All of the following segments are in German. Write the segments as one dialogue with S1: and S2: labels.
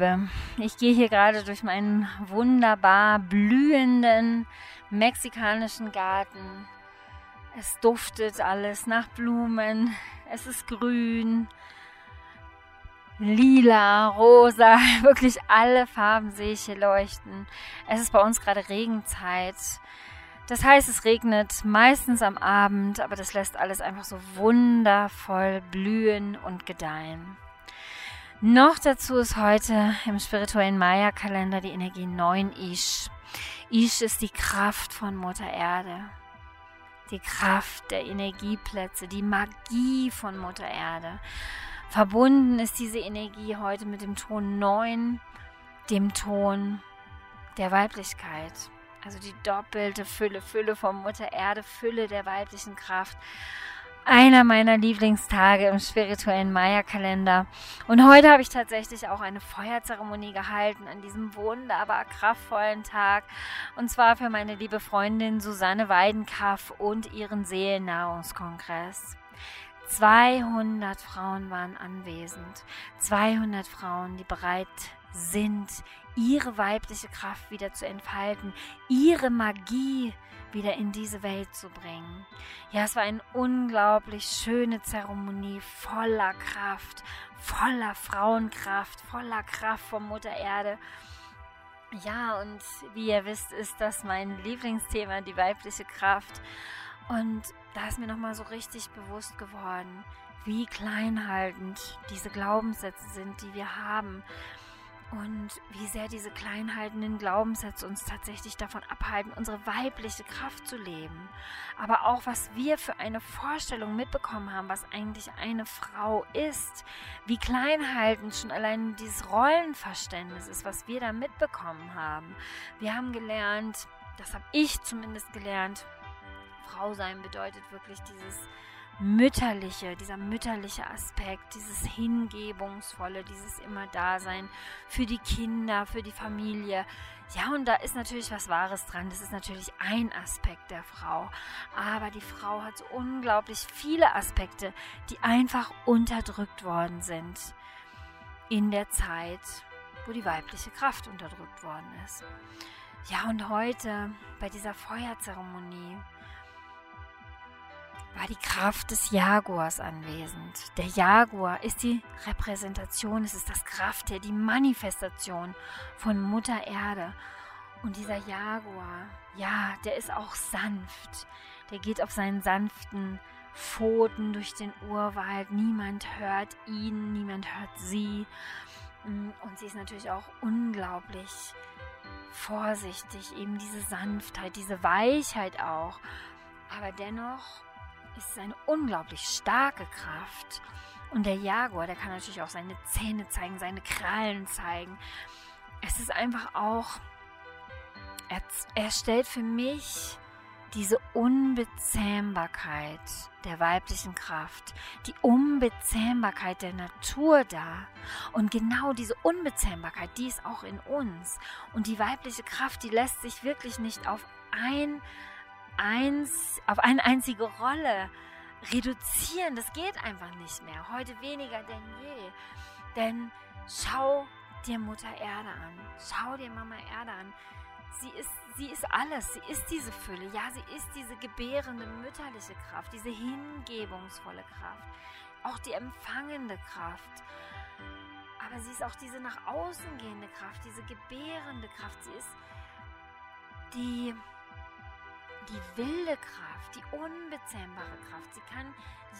S1: Liebe. Ich gehe hier gerade durch meinen wunderbar blühenden mexikanischen Garten. Es duftet alles nach Blumen. Es ist grün, lila, rosa, wirklich alle Farben sehe ich hier leuchten. Es ist bei uns gerade Regenzeit. Das heißt, es regnet meistens am Abend, aber das lässt alles einfach so wundervoll blühen und gedeihen. Noch dazu ist heute im spirituellen Maya-Kalender die Energie 9 Ish. Ish ist die Kraft von Mutter Erde. Die Kraft der Energieplätze, die Magie von Mutter Erde. Verbunden ist diese Energie heute mit dem Ton 9, dem Ton der Weiblichkeit. Also die doppelte Fülle, Fülle von Mutter Erde, Fülle der weiblichen Kraft einer meiner Lieblingstage im spirituellen Maya-Kalender. Und heute habe ich tatsächlich auch eine Feuerzeremonie gehalten an diesem wunderbar kraftvollen Tag. Und zwar für meine liebe Freundin Susanne Weidenkaff und ihren Seelennahrungskongress. 200 Frauen waren anwesend. 200 Frauen, die bereit sind, ihre weibliche Kraft wieder zu entfalten, ihre Magie wieder in diese Welt zu bringen. Ja, es war eine unglaublich schöne Zeremonie voller Kraft, voller Frauenkraft, voller Kraft von Mutter Erde. Ja, und wie ihr wisst, ist das mein Lieblingsthema, die weibliche Kraft. Und da ist mir nochmal so richtig bewusst geworden, wie kleinhaltend diese Glaubenssätze sind, die wir haben und wie sehr diese kleinhaltenden Glaubenssätze uns tatsächlich davon abhalten, unsere weibliche Kraft zu leben. Aber auch, was wir für eine Vorstellung mitbekommen haben, was eigentlich eine Frau ist. Wie kleinhaltend schon allein dieses Rollenverständnis ist, was wir da mitbekommen haben. Wir haben gelernt, das habe ich zumindest gelernt, Frau sein bedeutet wirklich dieses mütterliche, dieser mütterliche Aspekt, dieses hingebungsvolle, dieses immer Dasein für die Kinder, für die Familie. Ja, und da ist natürlich was Wahres dran. Das ist natürlich ein Aspekt der Frau. Aber die Frau hat so unglaublich viele Aspekte, die einfach unterdrückt worden sind in der Zeit, wo die weibliche Kraft unterdrückt worden ist. Ja, und heute bei dieser Feuerzeremonie war die Kraft des Jaguars anwesend. Der Jaguar ist die Repräsentation, es ist das Kraft, die Manifestation von Mutter Erde. Und dieser Jaguar, ja, der ist auch sanft. Der geht auf seinen sanften Pfoten durch den Urwald. Niemand hört ihn, niemand hört sie. Und sie ist natürlich auch unglaublich vorsichtig, eben diese Sanftheit, diese Weichheit auch. Aber dennoch ist eine unglaublich starke Kraft. Und der Jaguar, der kann natürlich auch seine Zähne zeigen, seine Krallen zeigen. Es ist einfach auch, er, er stellt für mich diese Unbezähmbarkeit der weiblichen Kraft, die Unbezähmbarkeit der Natur dar. Und genau diese Unbezähmbarkeit, die ist auch in uns. Und die weibliche Kraft, die lässt sich wirklich nicht auf ein eins, auf eine einzige Rolle reduzieren. Das geht einfach nicht mehr. Heute weniger denn je. Denn schau dir Mutter Erde an. Schau dir Mama Erde an. Sie ist, sie ist alles. Sie ist diese Fülle. Ja, sie ist diese gebärende mütterliche Kraft, diese hingebungsvolle Kraft. Auch die empfangende Kraft. Aber sie ist auch diese nach außen gehende Kraft, diese gebärende Kraft. Sie ist die die wilde Kraft, die unbezähmbare Kraft. Sie kann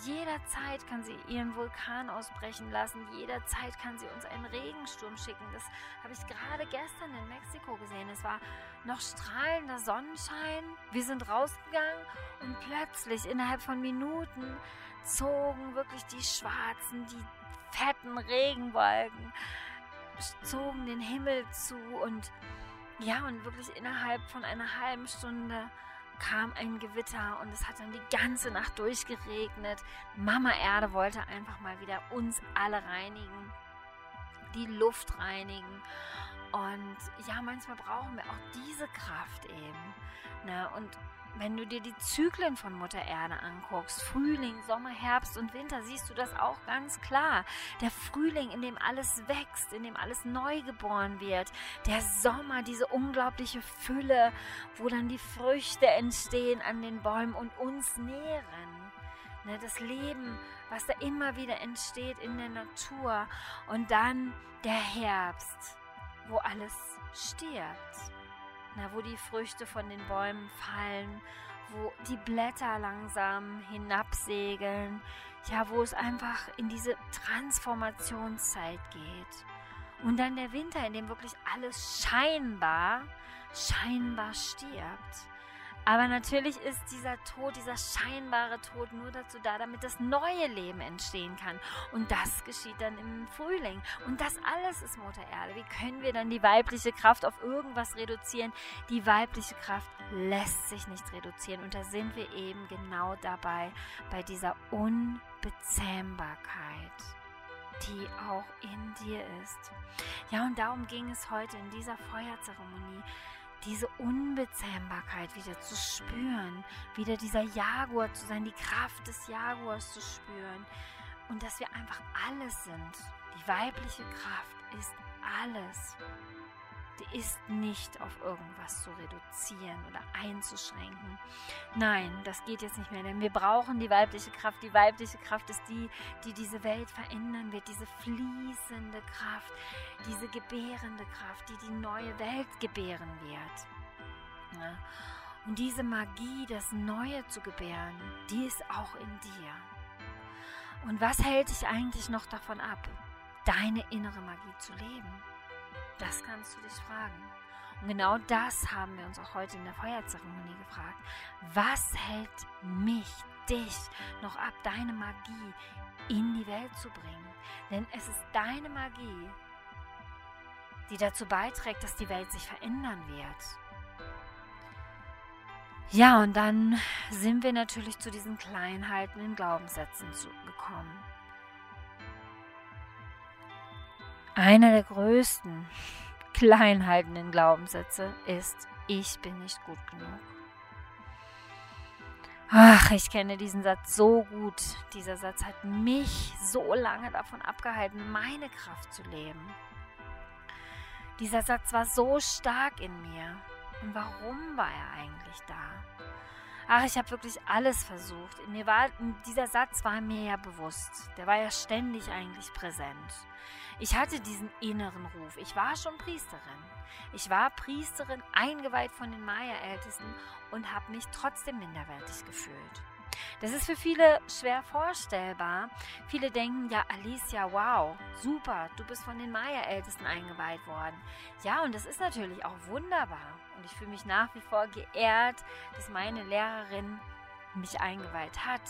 S1: jederzeit kann sie ihren Vulkan ausbrechen lassen, jederzeit kann sie uns einen Regensturm schicken. Das habe ich gerade gestern in Mexiko gesehen. Es war noch strahlender Sonnenschein. Wir sind rausgegangen und plötzlich innerhalb von Minuten zogen wirklich die schwarzen, die fetten Regenwolken zogen den Himmel zu und ja, und wirklich innerhalb von einer halben Stunde kam ein Gewitter und es hat dann die ganze Nacht durchgeregnet. Mama Erde wollte einfach mal wieder uns alle reinigen, die Luft reinigen. Und ja, manchmal brauchen wir auch diese Kraft eben. Ne? Und wenn du dir die Zyklen von Mutter Erde anguckst, Frühling, Sommer, Herbst und Winter, siehst du das auch ganz klar. Der Frühling, in dem alles wächst, in dem alles neu geboren wird. Der Sommer, diese unglaubliche Fülle, wo dann die Früchte entstehen an den Bäumen und uns nähren. Ne, das Leben, was da immer wieder entsteht in der Natur. Und dann der Herbst, wo alles stirbt na, wo die Früchte von den Bäumen fallen, wo die Blätter langsam hinabsegeln, ja, wo es einfach in diese Transformationszeit geht. Und dann der Winter, in dem wirklich alles scheinbar, scheinbar stirbt. Aber natürlich ist dieser Tod, dieser scheinbare Tod nur dazu da, damit das neue Leben entstehen kann. Und das geschieht dann im Frühling. Und das alles ist Mutter Erde. Wie können wir dann die weibliche Kraft auf irgendwas reduzieren? Die weibliche Kraft lässt sich nicht reduzieren. Und da sind wir eben genau dabei, bei dieser Unbezähmbarkeit die auch in dir ist. Ja, und darum ging es heute in dieser Feuerzeremonie diese Unbezähmbarkeit wieder zu spüren, wieder dieser Jaguar zu sein, die Kraft des Jaguars zu spüren und dass wir einfach alles sind. Die weibliche Kraft ist alles. Ist nicht auf irgendwas zu reduzieren oder einzuschränken. Nein, das geht jetzt nicht mehr, denn wir brauchen die weibliche Kraft. Die weibliche Kraft ist die, die diese Welt verändern wird, diese fließende Kraft, diese gebärende Kraft, die die neue Welt gebären wird. Ja. Und diese Magie, das Neue zu gebären, die ist auch in dir. Und was hält dich eigentlich noch davon ab, deine innere Magie zu leben? Das kannst du dich fragen. Und genau das haben wir uns auch heute in der Feuerzeremonie gefragt. Was hält mich, dich noch ab, deine Magie in die Welt zu bringen? Denn es ist deine Magie, die dazu beiträgt, dass die Welt sich verändern wird. Ja, und dann sind wir natürlich zu diesen kleinhaltenden Glaubenssätzen gekommen. Einer der größten kleinhaltenden Glaubenssätze ist, ich bin nicht gut genug. Ach, ich kenne diesen Satz so gut. Dieser Satz hat mich so lange davon abgehalten, meine Kraft zu leben. Dieser Satz war so stark in mir. Und warum war er eigentlich da? Ach, ich habe wirklich alles versucht. Mir war, dieser Satz war mir ja bewusst. Der war ja ständig eigentlich präsent. Ich hatte diesen inneren Ruf. Ich war schon Priesterin. Ich war Priesterin, eingeweiht von den Maya-Ältesten und habe mich trotzdem minderwertig gefühlt. Das ist für viele schwer vorstellbar. Viele denken, ja, Alicia, wow, super, du bist von den Maya-Ältesten eingeweiht worden. Ja, und das ist natürlich auch wunderbar. Und ich fühle mich nach wie vor geehrt, dass meine Lehrerin mich eingeweiht hat.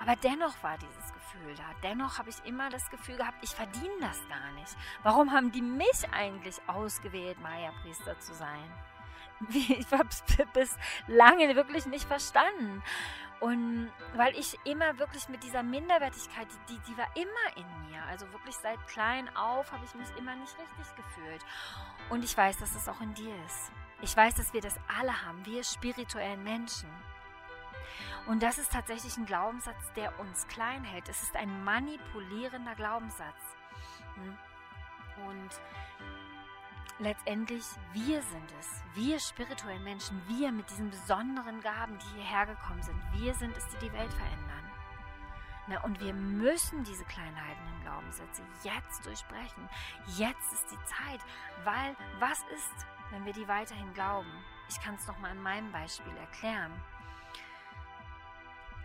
S1: Aber dennoch war dieses Gefühl da. Dennoch habe ich immer das Gefühl gehabt, ich verdiene das gar nicht. Warum haben die mich eigentlich ausgewählt, Maya-Priester zu sein? Ich habe es bis lange wirklich nicht verstanden. Und weil ich immer wirklich mit dieser Minderwertigkeit, die, die war immer in mir. Also wirklich seit klein auf habe ich mich immer nicht richtig gefühlt. Und ich weiß, dass es auch in dir ist. Ich weiß, dass wir das alle haben, wir spirituellen Menschen. Und das ist tatsächlich ein Glaubenssatz, der uns klein hält. Es ist ein manipulierender Glaubenssatz. Und letztendlich wir sind es, wir spirituellen Menschen, wir mit diesen besonderen Gaben, die hierher gekommen sind, wir sind es, die die Welt verändern. Na, und wir müssen diese kleinhaltenden Glaubenssätze jetzt durchbrechen. Jetzt ist die Zeit, weil was ist, wenn wir die weiterhin glauben? Ich kann es nochmal an meinem Beispiel erklären.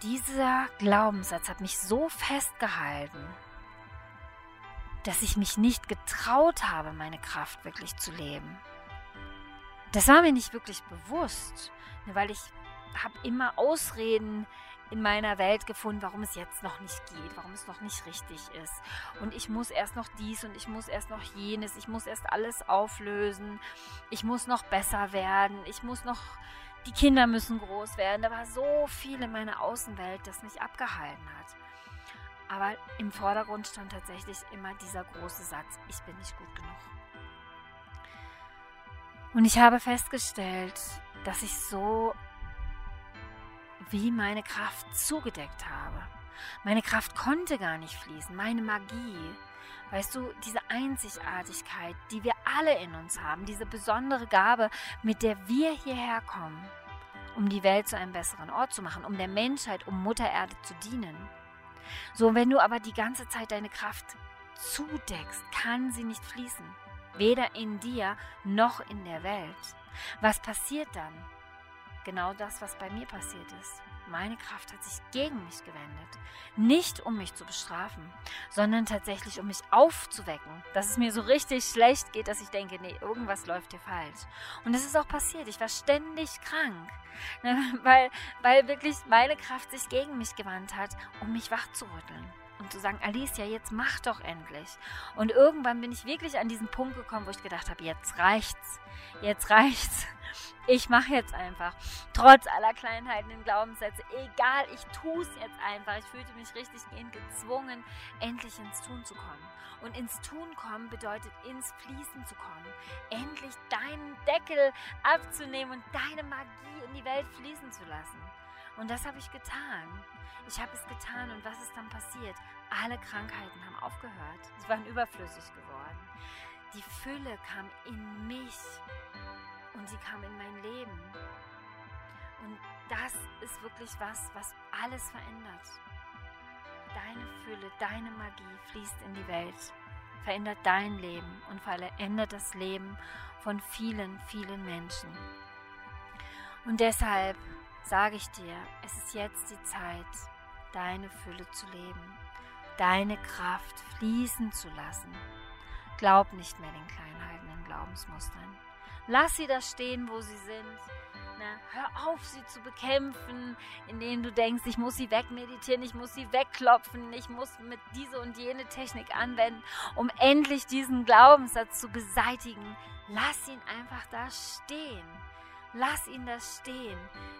S1: Dieser Glaubenssatz hat mich so festgehalten, dass ich mich nicht getraut habe, meine Kraft wirklich zu leben. Das war mir nicht wirklich bewusst, ne, weil ich habe immer Ausreden in meiner Welt gefunden, warum es jetzt noch nicht geht, warum es noch nicht richtig ist. Und ich muss erst noch dies und ich muss erst noch jenes, ich muss erst alles auflösen, ich muss noch besser werden, ich muss noch, die Kinder müssen groß werden. Da war so viel in meiner Außenwelt, das mich abgehalten hat. Aber im Vordergrund stand tatsächlich immer dieser große Satz, ich bin nicht gut genug. Und ich habe festgestellt, dass ich so wie meine Kraft zugedeckt habe. Meine Kraft konnte gar nicht fließen, meine Magie. Weißt du, diese Einzigartigkeit, die wir alle in uns haben, diese besondere Gabe, mit der wir hierher kommen, um die Welt zu einem besseren Ort zu machen, um der Menschheit, um Mutter Erde zu dienen. So, wenn du aber die ganze Zeit deine Kraft zudeckst, kann sie nicht fließen. Weder in dir noch in der Welt. Was passiert dann? Genau das, was bei mir passiert ist. Meine Kraft hat sich gegen mich gewendet. Nicht um mich zu bestrafen, sondern tatsächlich um mich aufzuwecken, dass es mir so richtig schlecht geht, dass ich denke, nee, irgendwas läuft hier falsch. Und es ist auch passiert. Ich war ständig krank, weil, weil wirklich meine Kraft sich gegen mich gewandt hat, um mich wachzurütteln und zu sagen, Alicia, jetzt mach doch endlich. Und irgendwann bin ich wirklich an diesen Punkt gekommen, wo ich gedacht habe, jetzt reicht's, jetzt reicht's. Ich mache jetzt einfach. Trotz aller Kleinheiten in Glaubenssätze. Egal, ich tue es jetzt einfach. Ich fühlte mich richtig gezwungen, endlich ins Tun zu kommen. Und ins Tun kommen bedeutet ins Fließen zu kommen. Endlich deinen Deckel abzunehmen und deine Magie in die Welt fließen zu lassen. Und das habe ich getan. Ich habe es getan und was ist dann passiert? Alle Krankheiten haben aufgehört. Sie waren überflüssig geworden. Die Fülle kam in mich und sie kam in mein Leben. Und das ist wirklich was, was alles verändert. Deine Fülle, deine Magie fließt in die Welt, verändert dein Leben und verändert das Leben von vielen, vielen Menschen. Und deshalb sage ich dir, es ist jetzt die Zeit, deine Fülle zu leben, deine Kraft fließen zu lassen. Glaub nicht mehr den kleinhaltenden Glaubensmustern. Lass sie da stehen, wo sie sind. Na, hör auf, sie zu bekämpfen, indem du denkst, ich muss sie wegmeditieren, ich muss sie wegklopfen, ich muss mit diese und jene Technik anwenden, um endlich diesen Glaubenssatz zu beseitigen. Lass ihn einfach da stehen. Lass ihn da stehen.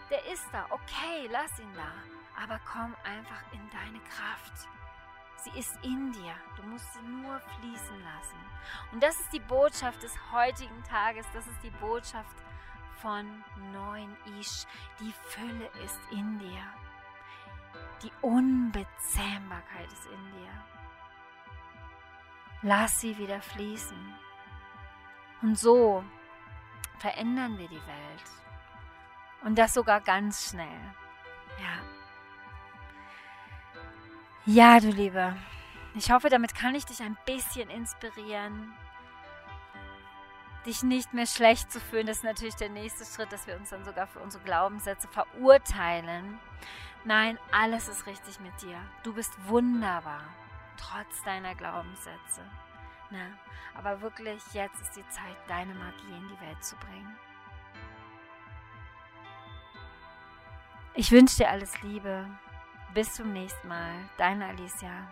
S1: Der ist da, okay, lass ihn da. Aber komm einfach in deine Kraft. Sie ist in dir. Du musst sie nur fließen lassen. Und das ist die Botschaft des heutigen Tages. Das ist die Botschaft von neuen Ish. Die Fülle ist in dir. Die Unbezähmbarkeit ist in dir. Lass sie wieder fließen. Und so verändern wir die Welt. Und das sogar ganz schnell. Ja. Ja, du Liebe. Ich hoffe, damit kann ich dich ein bisschen inspirieren, dich nicht mehr schlecht zu fühlen. Das ist natürlich der nächste Schritt, dass wir uns dann sogar für unsere Glaubenssätze verurteilen. Nein, alles ist richtig mit dir. Du bist wunderbar, trotz deiner Glaubenssätze. Na, aber wirklich, jetzt ist die Zeit, deine Magie in die Welt zu bringen. Ich wünsche dir alles Liebe. Bis zum nächsten Mal. Deine Alicia.